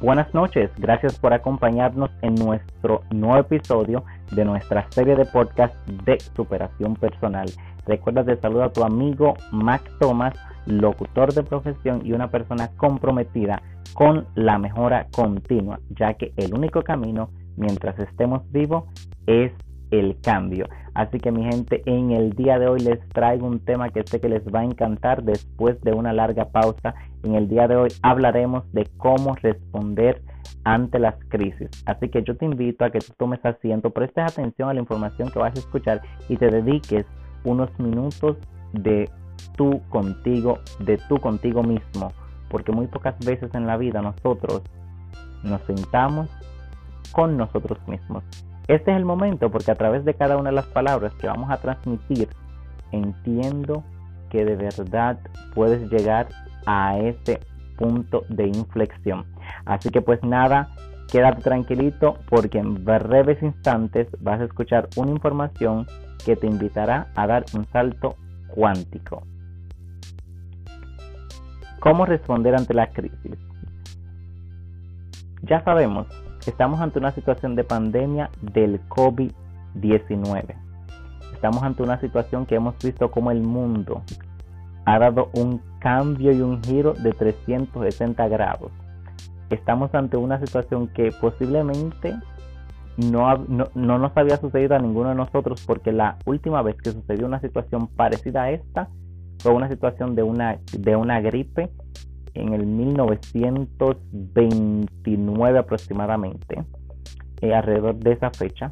Buenas noches, gracias por acompañarnos en nuestro nuevo episodio de nuestra serie de podcast de superación personal. Recuerda de saludar a tu amigo Mac Thomas, locutor de profesión y una persona comprometida con la mejora continua, ya que el único camino mientras estemos vivos es el cambio. Así que mi gente, en el día de hoy les traigo un tema que sé que les va a encantar después de una larga pausa. En el día de hoy hablaremos de cómo responder ante las crisis. Así que yo te invito a que tú tomes asiento, prestes atención a la información que vas a escuchar y te dediques unos minutos de tú contigo, de tú contigo mismo. Porque muy pocas veces en la vida nosotros nos sentamos con nosotros mismos este es el momento porque a través de cada una de las palabras que vamos a transmitir, entiendo que de verdad puedes llegar a ese punto de inflexión. Así que pues nada, quédate tranquilito porque en breves instantes vas a escuchar una información que te invitará a dar un salto cuántico. ¿Cómo responder ante la crisis? Ya sabemos Estamos ante una situación de pandemia del COVID-19. Estamos ante una situación que hemos visto como el mundo ha dado un cambio y un giro de 360 grados. Estamos ante una situación que posiblemente no, no, nos había sucedido a ninguno de nosotros porque la última vez que sucedió una situación parecida a esta fue una situación de una, de una gripe en el 1929 aproximadamente, eh, alrededor de esa fecha,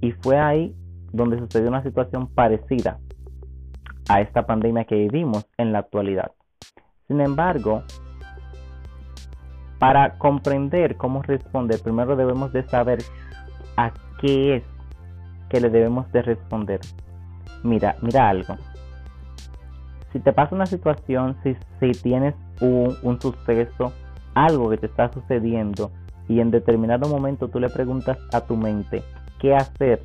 y fue ahí donde sucedió una situación parecida a esta pandemia que vivimos en la actualidad. Sin embargo, para comprender cómo responder, primero debemos de saber a qué es que le debemos de responder. Mira, mira algo. Si te pasa una situación, si, si tienes un, suceso, algo que te está sucediendo y en determinado momento tú le preguntas a tu mente qué hacer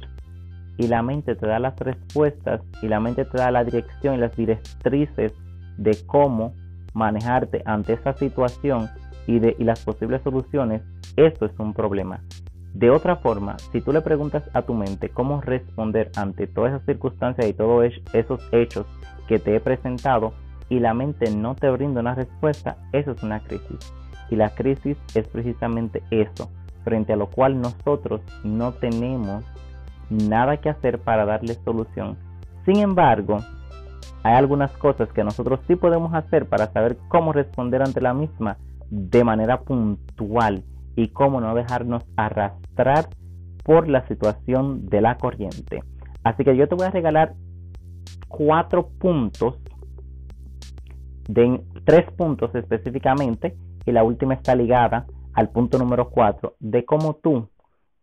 y la mente te da las respuestas y la mente te da la dirección y las directrices de cómo manejarte ante esa situación y, de, y las posibles soluciones, eso es un problema. De otra forma, si tú le preguntas a tu mente cómo responder ante todas esas circunstancias y todos esos hechos que te he presentado, y la mente no te brinda una respuesta, eso es una crisis. Y la crisis es precisamente eso, frente a lo cual nosotros no tenemos nada que hacer para darle solución. Sin embargo, hay algunas cosas que nosotros sí podemos hacer para saber cómo responder ante la misma de manera puntual y cómo no dejarnos arrastrar por la situación de la corriente. Así que yo te voy a regalar cuatro puntos de tres puntos específicamente y la última está ligada al punto número cuatro de cómo tú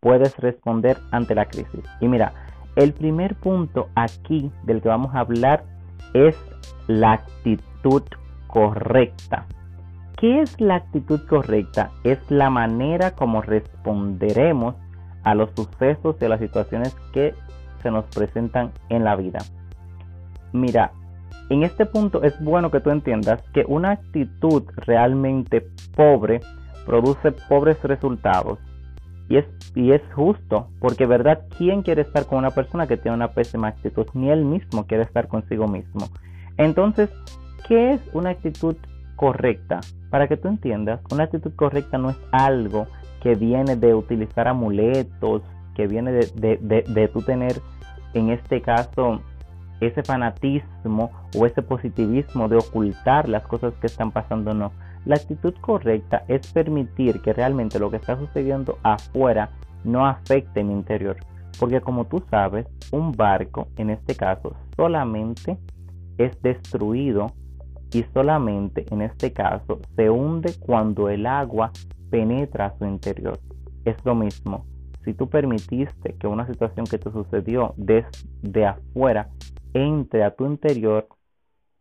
puedes responder ante la crisis. Y mira, el primer punto aquí del que vamos a hablar es la actitud correcta. ¿Qué es la actitud correcta? Es la manera como responderemos a los sucesos y a las situaciones que se nos presentan en la vida. Mira, en este punto es bueno que tú entiendas que una actitud realmente pobre produce pobres resultados. Y es, y es justo, porque verdad, ¿quién quiere estar con una persona que tiene una pésima actitud? Ni él mismo quiere estar consigo mismo. Entonces, ¿qué es una actitud correcta? Para que tú entiendas, una actitud correcta no es algo que viene de utilizar amuletos, que viene de, de, de, tú tener, en este caso, ese fanatismo o ese positivismo de ocultar las cosas que están pasando, no. La actitud correcta es permitir que realmente lo que está sucediendo afuera no afecte mi interior. Porque como tú sabes, un barco, en este caso, solamente es destruido y solamente en este caso se hunde cuando el agua penetra a su interior. Es lo mismo. Si tú permitiste que una situación que te sucedió desde afuera entre a tu interior,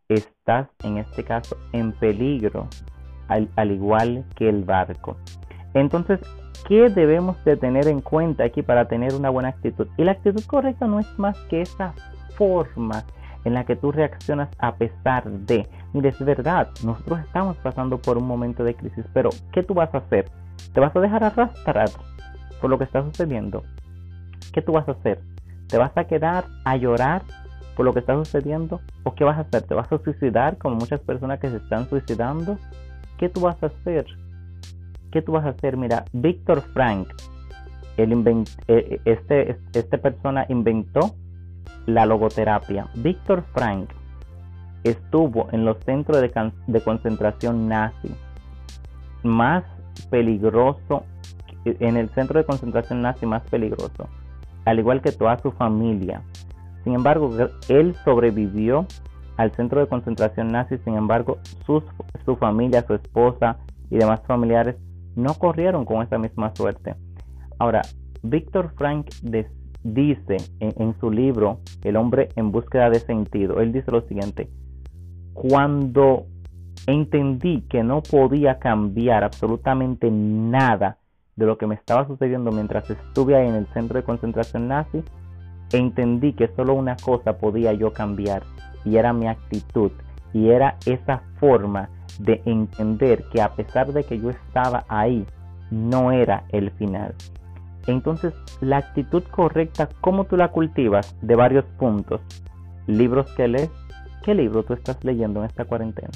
estás en este caso en peligro, al, igual que el barco. Entonces, ¿qué debemos de tener en cuenta aquí para tener una buena actitud? Y la actitud correcta no es más que esa forma en la que tú reaccionas a pesar de. Mire, es verdad, nosotros estamos pasando por un momento de crisis, pero ¿qué tú vas a hacer? ¿Te vas a dejar arrastrar por lo que está sucediendo? ¿Qué tú vas a hacer? ¿Te vas a quedar a llorar por lo que está sucediendo? ¿O qué vas a hacer? ¿Te vas a suicidar como muchas personas que se están suicidando? ¿Qué tú vas a hacer? ¿Qué tú vas a hacer? Mira, Víctor Frank, el invent e, e, este, este persona inventó la logoterapia. Víctor Frank estuvo en los centros de, de concentración nazi más peligroso, en el centro de concentración nazi más peligroso, al igual que toda su familia. Sin embargo, él sobrevivió al centro de concentración nazi, sin embargo, su familia, su esposa y demás familiares no corrieron con esa misma suerte. Ahora, Víctor Frank dice en, su libro El hombre en búsqueda de sentido, él dice lo siguiente, cuando entendí que no podía cambiar absolutamente nada de lo que me estaba sucediendo mientras estuve ahí en el centro de concentración nazi, entendí que solo una cosa podía yo cambiar y era mi actitud y era esa forma de entender que a pesar de que yo estaba ahí, no era el final. Entonces, la actitud correcta, ¿cómo tú la cultivas? De varios puntos. Libros que lees. ¿Qué libro tú estás leyendo en esta cuarentena?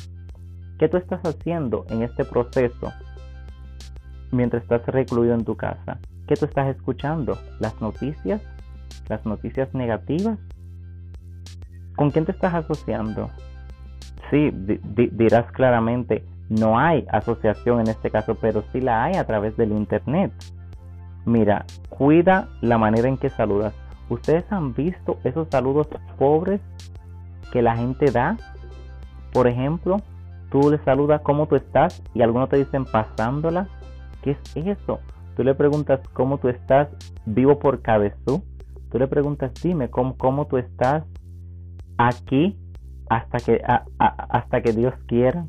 ¿Qué tú estás haciendo en este proceso mientras estás recluido en tu casa? ¿Qué tú estás escuchando? ¿Las noticias? ¿Las noticias negativas? ¿Con quién te estás asociando? Sí, dirás claramente, no hay asociación en este caso, pero sí la hay a través del Internet. Mira, cuida la manera en que saludas. ¿Ustedes han visto esos saludos pobres que la gente da? Por ejemplo, tú le saludas cómo tú estás y algunos te dicen pasándola. ¿Qué es eso? Tú le preguntas cómo tú estás vivo por cabezú. Tú le preguntas, dime cómo, cómo tú estás aquí hasta que, hasta que Dios quiera.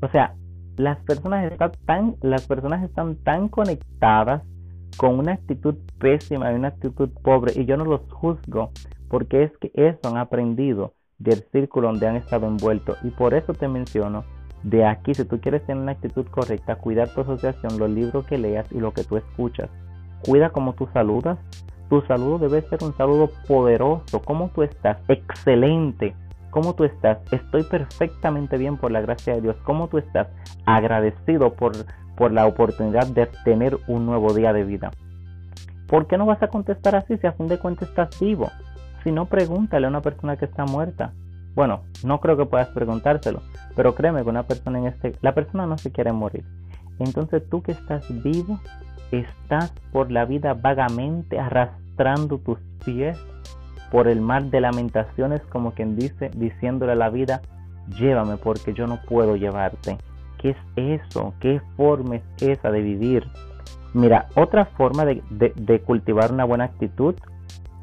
O sea, las personas están tan, las personas están tan conectadas con una actitud pésima y una actitud pobre y yo no los juzgo porque es que eso han aprendido del círculo donde han estado envueltos y por eso te menciono de aquí si tú quieres tener una actitud correcta cuidar tu asociación los libros que leas y lo que tú escuchas cuida como tú saludas tu saludo debe ser un saludo poderoso ¿cómo tú estás? excelente ¿Cómo tú estás? Estoy perfectamente bien por la gracia de Dios. ¿Cómo tú estás? Agradecido por por la oportunidad de tener un nuevo día de vida. ¿Por qué no vas a contestar así si a fin de cuentas estás vivo? Si no, pregúntale a una persona que está muerta. Bueno, no creo que puedas preguntárselo, pero créeme que una persona en este, la persona no se quiere morir. Entonces tú que estás vivo, estás por la vida vagamente arrastrando tus pies por el mar de lamentaciones, como quien dice, diciéndole a la vida, llévame porque yo no puedo llevarte. ¿Qué es eso? ¿Qué forma es esa de vivir? Mira, otra forma de, cultivar una buena actitud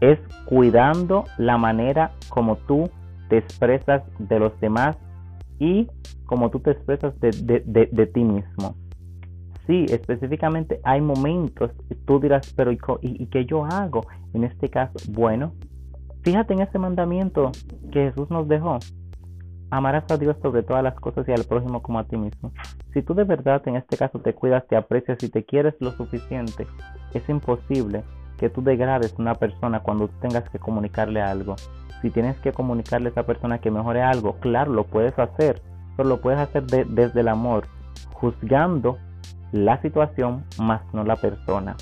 es cuidando la manera como tú te expresas de los demás y como tú te expresas de, ti mismo. Sí, específicamente hay momentos, tú dirás, pero ¿y, ¿y, qué yo hago? En este caso, bueno, fíjate en ese mandamiento que Jesús nos dejó. Amarás a Dios sobre todas las cosas y al prójimo como a ti mismo. Si tú de verdad en este caso te cuidas, te aprecias y te quieres lo suficiente, es imposible que tú degrades a una persona cuando tengas que comunicarle algo. Si tienes que comunicarle a esa persona que mejore algo, claro, lo puedes hacer, pero lo puedes hacer desde el amor, juzgando la situación más no la persona,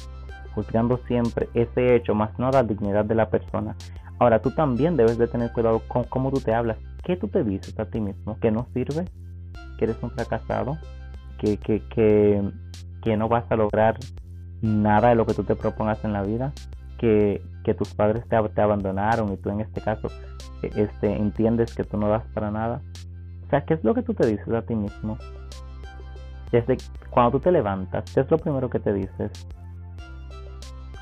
juzgando siempre ese hecho más no la dignidad de la persona. Ahora tú también debes de tener cuidado con cómo tú te hablas. ¿Qué tú te dices a ti mismo? ¿Que no sirve? ¿Que eres un fracasado? ¿Que, que, que, que no vas a lograr nada de lo que tú te propongas en la vida? ¿Que, que tus padres te, te abandonaron y tú en este caso e, este, entiendes que tú no das para nada? O sea, ¿qué es lo que tú te dices a ti mismo? Desde cuando tú te levantas, ¿qué es lo primero que te dices?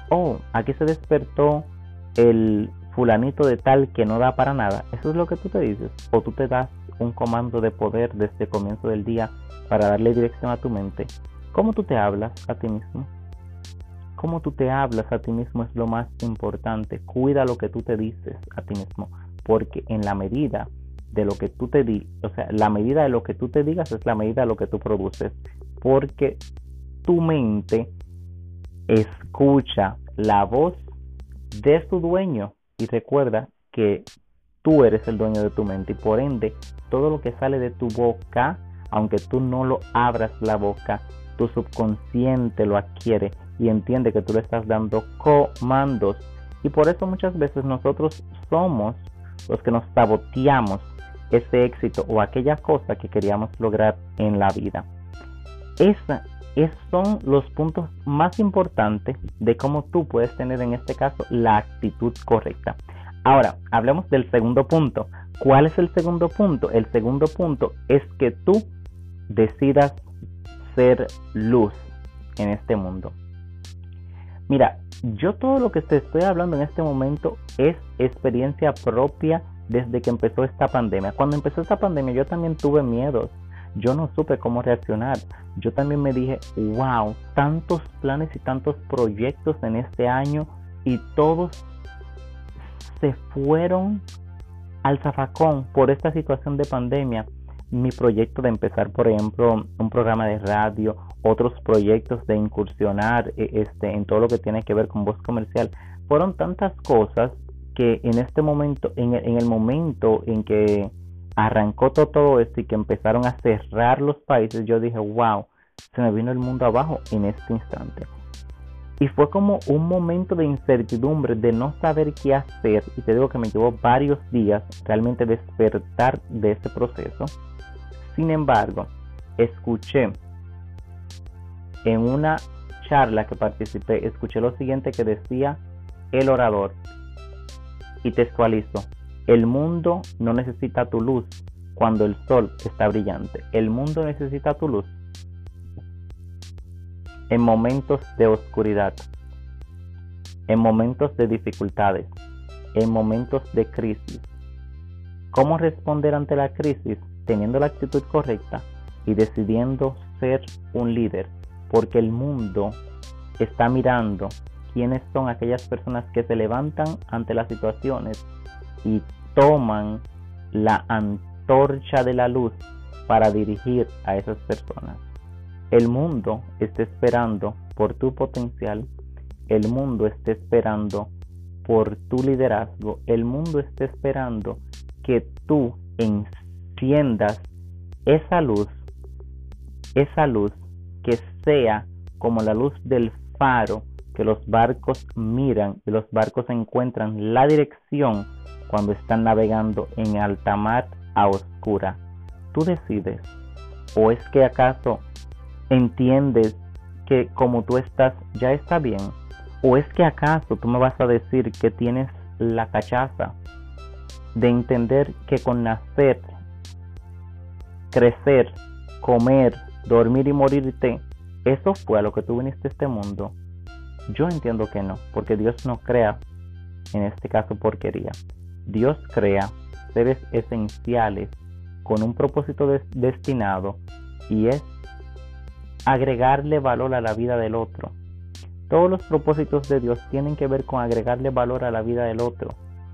Oh, aquí se despertó el fulanito de tal que no da para nada. Eso es lo que tú te dices. O tú te das un comando de poder desde comienzo del día para darle dirección a tu mente. ¿Cómo tú te hablas a ti mismo? ¿Cómo tú te hablas a ti mismo es lo más importante? Cuida lo que tú te dices a ti mismo. porque en la medida de lo que tú te di, o sea, la medida de lo que tú te digas es la medida de lo que tú produces, porque tu mente escucha la voz de su dueño y recuerda que tú eres el dueño de tu mente y por ende todo lo que sale de tu boca, aunque tú no lo abras la boca, tu subconsciente lo adquiere y entiende que tú le estás dando comandos. Y por eso muchas veces nosotros somos los que nos saboteamos ese éxito o aquella cosa que queríamos lograr en la vida. Esa, esos son los puntos más importantes de cómo tú puedes tener en este caso la actitud correcta. Ahora, hablemos del segundo punto. ¿Cuál es el segundo punto? El segundo punto es que tú decidas ser luz en este mundo. Mira, yo todo lo que te estoy hablando en este momento es experiencia propia desde que empezó esta pandemia. Cuando empezó esta pandemia yo también tuve miedos. Yo no supe cómo reaccionar. Yo también me dije, wow, tantos planes y tantos proyectos en este año y todos se fueron al zafacón por esta situación de pandemia. Mi proyecto de empezar, por ejemplo, un programa de radio, otros proyectos de incursionar eh, este, en todo lo que tiene que ver con voz comercial, fueron tantas cosas que en este momento, en el, momento en que arrancó todo, todo esto y que empezaron a cerrar los países, yo dije, wow, se me vino el mundo abajo en este instante. Y fue como un momento de incertidumbre, de no saber qué hacer. Y te digo que me llevó varios días realmente despertar de ese proceso. Sin embargo, escuché en una charla que participé, escuché lo siguiente que decía el orador. Y textualizo, el mundo no necesita tu luz cuando el sol está brillante. El mundo necesita tu luz en momentos de oscuridad, en momentos de dificultades, en momentos de crisis. ¿Cómo responder ante la crisis? Teniendo la actitud correcta y decidiendo ser un líder, porque el mundo está mirando quiénes son aquellas personas que se levantan ante las situaciones y toman la antorcha de la luz para dirigir a esas personas. El mundo está esperando por tu potencial, el mundo está esperando por tu liderazgo, el mundo está esperando que tú enciendas esa luz, esa luz que sea como la luz del faro que los barcos miran y los barcos encuentran la dirección cuando están navegando en alta mar a oscura. Tú decides. ¿O es que acaso entiendes que como tú estás ya está bien? ¿O es que acaso tú me vas a decir que tienes la cachaza de entender que con nacer, crecer, comer, dormir y morirte, eso fue a lo que tú viniste a este mundo? Yo entiendo que no, porque Dios no crea, en este caso, porquería. Dios crea seres esenciales con un propósito destinado y es agregarle valor a la vida del otro. Todos los propósitos de Dios tienen que ver con agregarle valor a la vida del otro.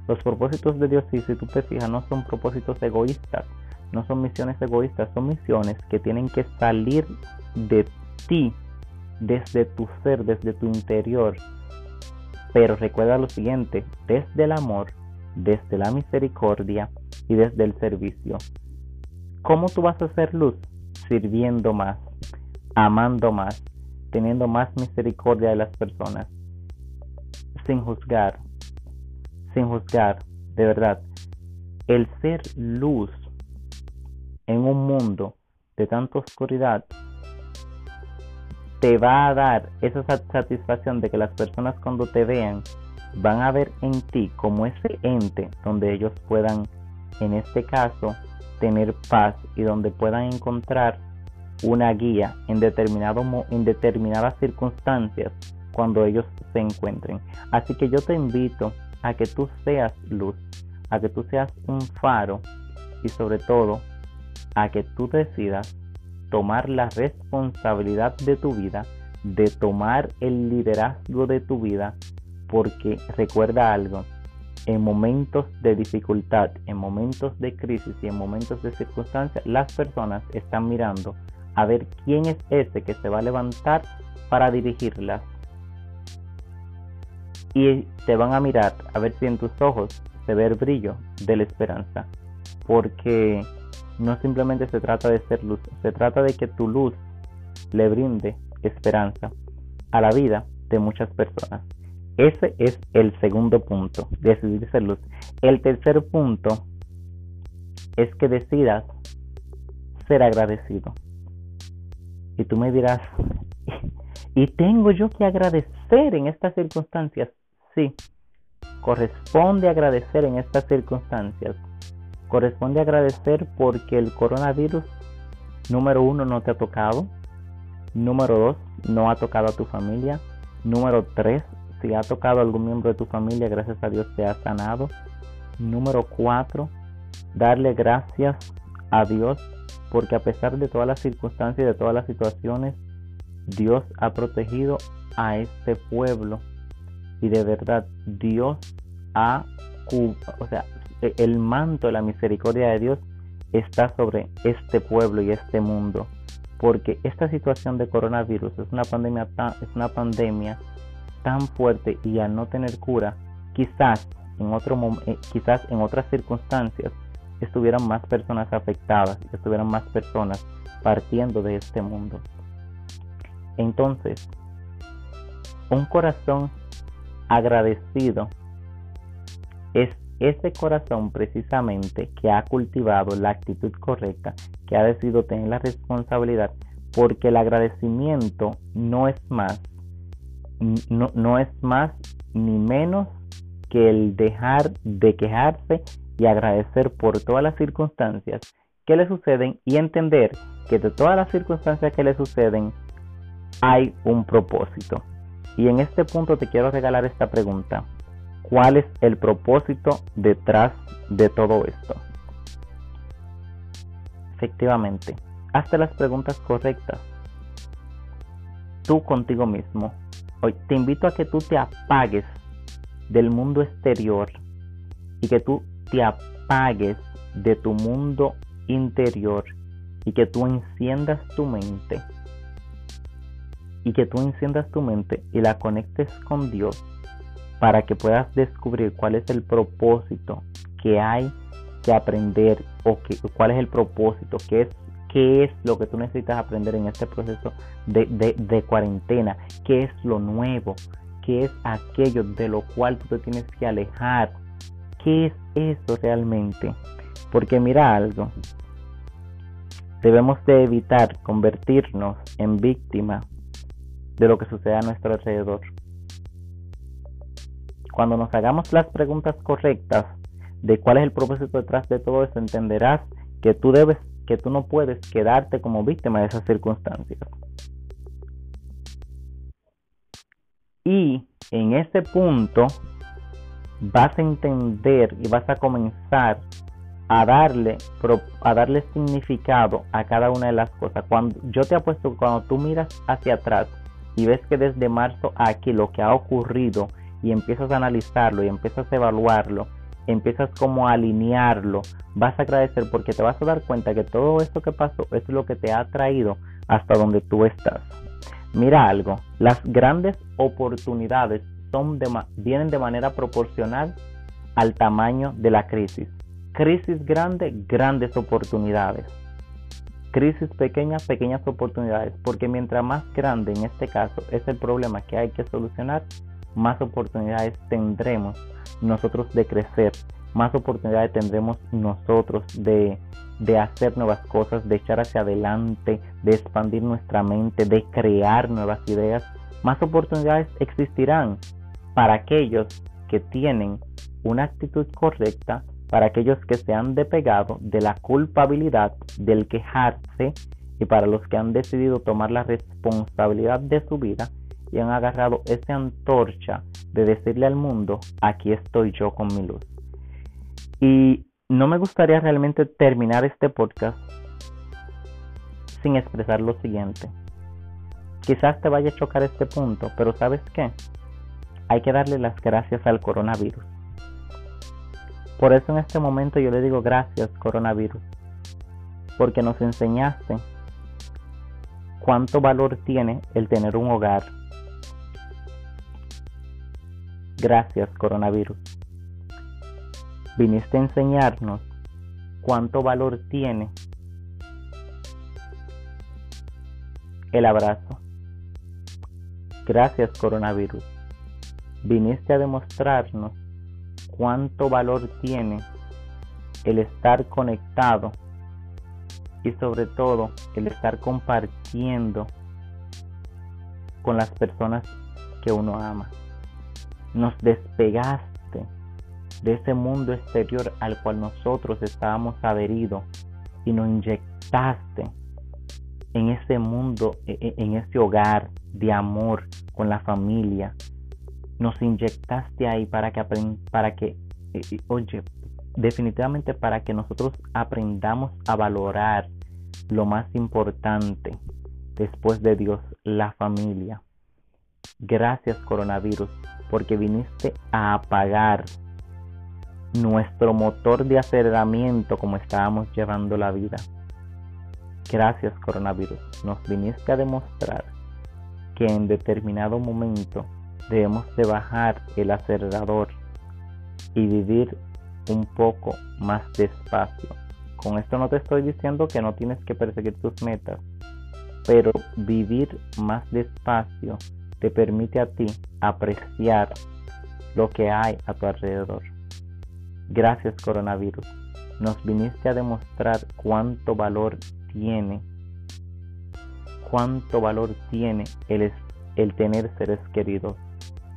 Los propósitos de Dios, si, tú te fijas, no son propósitos egoístas, no son misiones egoístas, son misiones que tienen que salir de ti, desde tu ser, desde tu interior. Pero recuerda lo siguiente, desde el amor, desde la misericordia y desde el servicio. ¿Cómo tú vas a hacer luz? Sirviendo más, amando más, teniendo más misericordia de las personas, sin juzgar, sin juzgar, de verdad. El ser luz en un mundo de tanta oscuridad te va a dar esa satisfacción de que las personas cuando te vean van a ver en ti como ese ente donde ellos puedan, en este caso, tener paz y donde puedan encontrar una guía en, determinado, en determinadas circunstancias cuando ellos se encuentren. Así que yo te invito a que tú seas luz, a que tú seas un faro y sobre todo a que tú decidas tomar la responsabilidad de tu vida, de tomar el liderazgo de tu vida, porque recuerda algo, en momentos de dificultad, en momentos de crisis y en momentos de circunstancia, las personas están mirando a ver quién es ese que se va a levantar para dirigirlas. Y te van a mirar a ver si en tus ojos se ve el brillo de la esperanza. Porque no simplemente se trata de ser luz, se trata de que tu luz le brinde esperanza a la vida de muchas personas. Ese es el segundo punto, decidir ser luz. El tercer punto es que decidas ser agradecido. Y tú me dirás, ¿y tengo yo que agradecer en estas circunstancias? Sí, corresponde agradecer en estas circunstancias. Corresponde agradecer porque el coronavirus, número uno, no te ha tocado. Número dos, no ha tocado a tu familia. Número tres, si ha tocado a algún miembro de tu familia, gracias a Dios te ha sanado. Número cuatro, darle gracias a Dios porque a pesar de todas las circunstancias y de todas las situaciones, Dios ha protegido a este pueblo y de verdad Dios ha, o sea, el manto de la misericordia de Dios está sobre este pueblo y este mundo porque esta situación de coronavirus es una pandemia tan, es una pandemia tan fuerte y al no tener cura, quizás en otro eh, quizás en otras circunstancias estuvieran más personas afectadas, estuvieran más personas partiendo de este mundo. Entonces, un corazón agradecido es ese corazón precisamente que ha cultivado la actitud correcta, que ha decidido tener la responsabilidad, porque el agradecimiento no es más no, no es más ni menos que el dejar de quejarse y agradecer por todas las circunstancias que le suceden y entender que de todas las circunstancias que le suceden hay un propósito. Y en este punto te quiero regalar esta pregunta. ¿Cuál es el propósito detrás de todo esto? Efectivamente, hazte las preguntas correctas. Tú contigo mismo. Hoy te invito a que tú te apagues del mundo exterior y que tú te apagues de tu mundo interior y que tú enciendas tu mente y que tú enciendas tu mente y la conectes con Dios para que puedas descubrir cuál es el propósito que hay que aprender o que, cuál es el propósito, qué es qué es lo que tú necesitas aprender en este proceso de, cuarentena, qué es lo nuevo, qué es aquello de lo cual tú te tienes que alejar, qué es eso realmente. Porque mira algo, debemos de evitar convertirnos en víctima de lo que sucede a nuestro alrededor. Cuando nos hagamos las preguntas correctas de cuál es el propósito detrás de todo eso, entenderás que tú debes que tú no puedes quedarte como víctima de esas circunstancias. Y en ese punto vas a entender y vas a comenzar a darle, a darle significado a cada una de las cosas. Cuando yo te apuesto cuando tú miras hacia atrás y ves que desde marzo aquí lo que ha ocurrido y empiezas a analizarlo y empiezas a evaluarlo, empiezas como a alinearlo, vas a agradecer porque te vas a dar cuenta que todo esto que pasó es lo que te ha traído hasta donde tú estás. Mira algo, las grandes oportunidades vienen de manera proporcional al tamaño de la crisis. Crisis grande, grandes oportunidades. Crisis pequeña, pequeñas oportunidades. Porque mientras más grande en este caso es el problema que hay que solucionar, más oportunidades tendremos nosotros de crecer, más oportunidades tendremos nosotros de, de hacer nuevas cosas, de echar hacia adelante, de expandir nuestra mente, de crear nuevas ideas. Más oportunidades existirán para aquellos que tienen una actitud correcta, para aquellos que se han despegado de la culpabilidad del quejarse y para los que han decidido tomar la responsabilidad de su vida y han agarrado esa antorcha de decirle al mundo, aquí estoy yo con mi luz. Y no me gustaría realmente terminar este podcast sin expresar lo siguiente. Quizás te vaya a chocar este punto, pero ¿sabes qué? Hay que darle las gracias al coronavirus. Por eso en este momento yo le digo gracias coronavirus, porque nos enseñaste cuánto valor tiene el tener un hogar. Gracias coronavirus. Viniste a enseñarnos cuánto valor tiene el abrazo. Gracias coronavirus. Viniste a demostrarnos cuánto valor tiene el estar conectado y sobre todo el estar compartiendo con las personas que uno ama. Nos despegaste de ese mundo exterior al cual nosotros estábamos adheridos y nos inyectaste en ese mundo, e, e, en ese hogar de amor con la familia. Nos inyectaste ahí para que, para que e, oye, definitivamente para que nosotros aprendamos a valorar lo más importante después de Dios, la familia. Gracias coronavirus, porque viniste a apagar nuestro motor de aceleramiento como estábamos llevando la vida. Gracias coronavirus, nos viniste a demostrar que en determinado momento debemos de bajar el acelerador y vivir un poco más despacio. Con esto no te estoy diciendo que no tienes que perseguir tus metas, pero vivir más despacio te permite a ti apreciar lo que hay a tu alrededor. Gracias coronavirus, nos viniste a demostrar cuánto valor tiene, cuánto valor tiene el, tener seres queridos.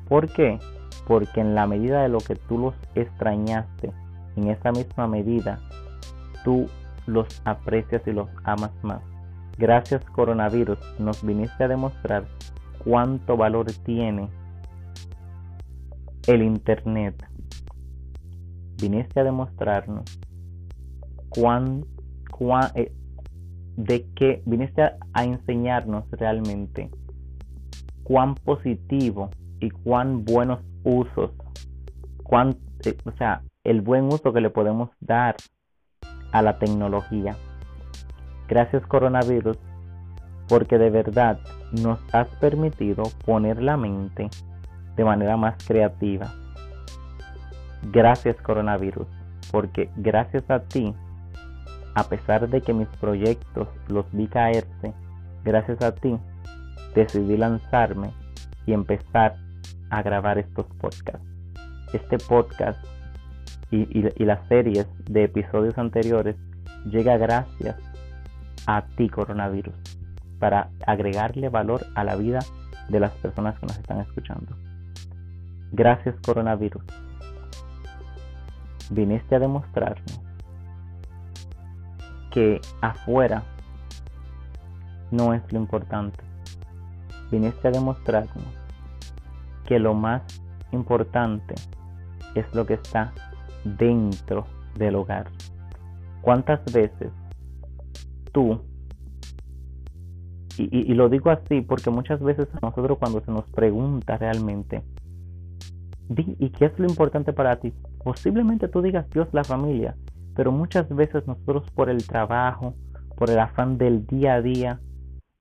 ¿Por qué? Porque en la medida de lo que tú los extrañaste, en esa misma medida, tú los aprecias y los amas más. Gracias coronavirus, nos viniste a demostrar cuánto valor tiene el Internet. Viniste a demostrarnos cuán, cuán, eh, de que viniste a, enseñarnos realmente cuán positivo y cuán buenos usos, cuán, eh, o sea, el buen uso que le podemos dar a la tecnología. Gracias coronavirus, porque de verdad nos has permitido poner la mente de manera más creativa. Gracias coronavirus, porque gracias a ti a pesar de que mis proyectos los vi caerse, gracias a ti decidí lanzarme y empezar a grabar estos podcasts. Este podcast y, las series de episodios anteriores llega gracias a ti coronavirus para agregarle valor a la vida de las personas que nos están escuchando. Gracias coronavirus. Viniste a demostrarme que afuera no es lo importante. Viniste a demostrarnos que lo más importante es lo que está dentro del hogar. ¿Cuántas veces tú, y, lo digo así porque muchas veces a nosotros cuando se nos pregunta realmente, ¿y qué es lo importante para ti? Posiblemente tú digas Dios, la familia, pero muchas veces nosotros por el trabajo, por el afán del día a día,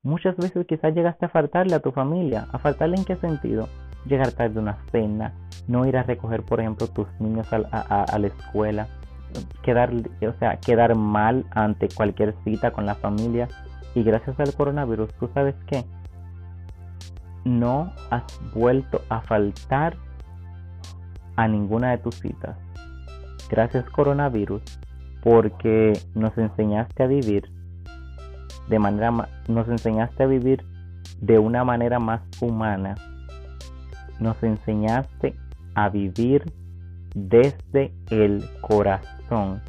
muchas veces quizás llegaste a faltarle a tu familia. ¿A faltarle en qué sentido? Llegar tarde a una cena, no ir a recoger, por ejemplo, tus niños a, a la escuela, quedar, o sea, quedar mal ante cualquier cita con la familia. Y gracias al coronavirus, ¿tú sabes qué? No has vuelto a faltar a ninguna de tus citas. Gracias coronavirus, porque nos enseñaste a vivir de manera nos enseñaste a vivir de una manera más humana. Nos enseñaste a vivir desde el corazón,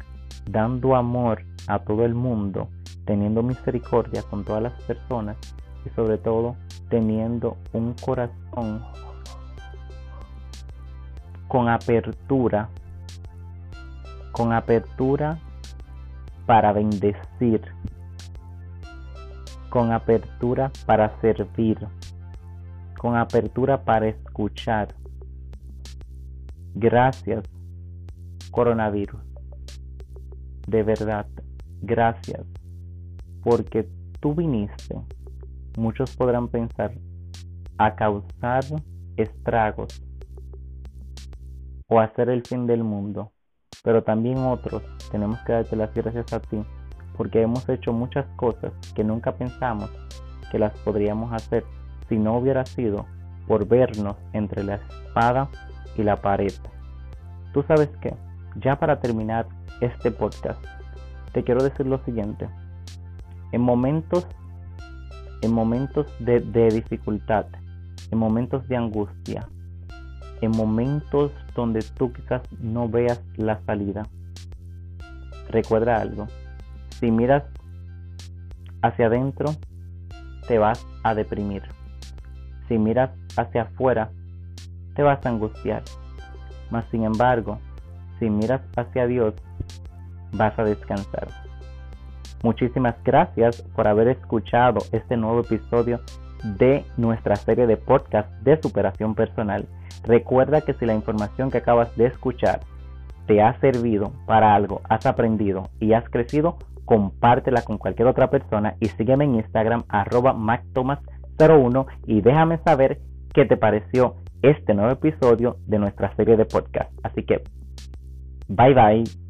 dando amor a todo el mundo, teniendo misericordia con todas las personas y sobre todo teniendo un corazón con apertura, con apertura para bendecir, con apertura para servir, con apertura para escuchar. Gracias coronavirus. De verdad, gracias, porque tú viniste. Muchos podrán pensar a causar estragos o hacer el fin del mundo, pero también otros tenemos que darte las gracias a ti porque hemos hecho muchas cosas que nunca pensamos que las podríamos hacer si no hubiera sido por vernos entre la espada y la pared. Tú sabes qué, ya para terminar este podcast, te quiero decir lo siguiente. En momentos, en momentos de, de dificultad, en momentos de angustia, en momentos donde tú quizás no veas la salida, recuerda algo. Si miras hacia adentro, te vas a deprimir. Si miras hacia afuera, te vas a angustiar. Mas sin embargo, si miras hacia Dios, vas a descansar. Muchísimas gracias por haber escuchado este nuevo episodio de nuestra serie de podcast de superación personal. Recuerda que si la información que acabas de escuchar te ha servido para algo, has aprendido y has crecido, compártela con cualquier otra persona y sígueme en Instagram arroba mactomas01 y déjame saber qué te pareció este nuevo episodio de nuestra serie de podcast. Así que, bye bye.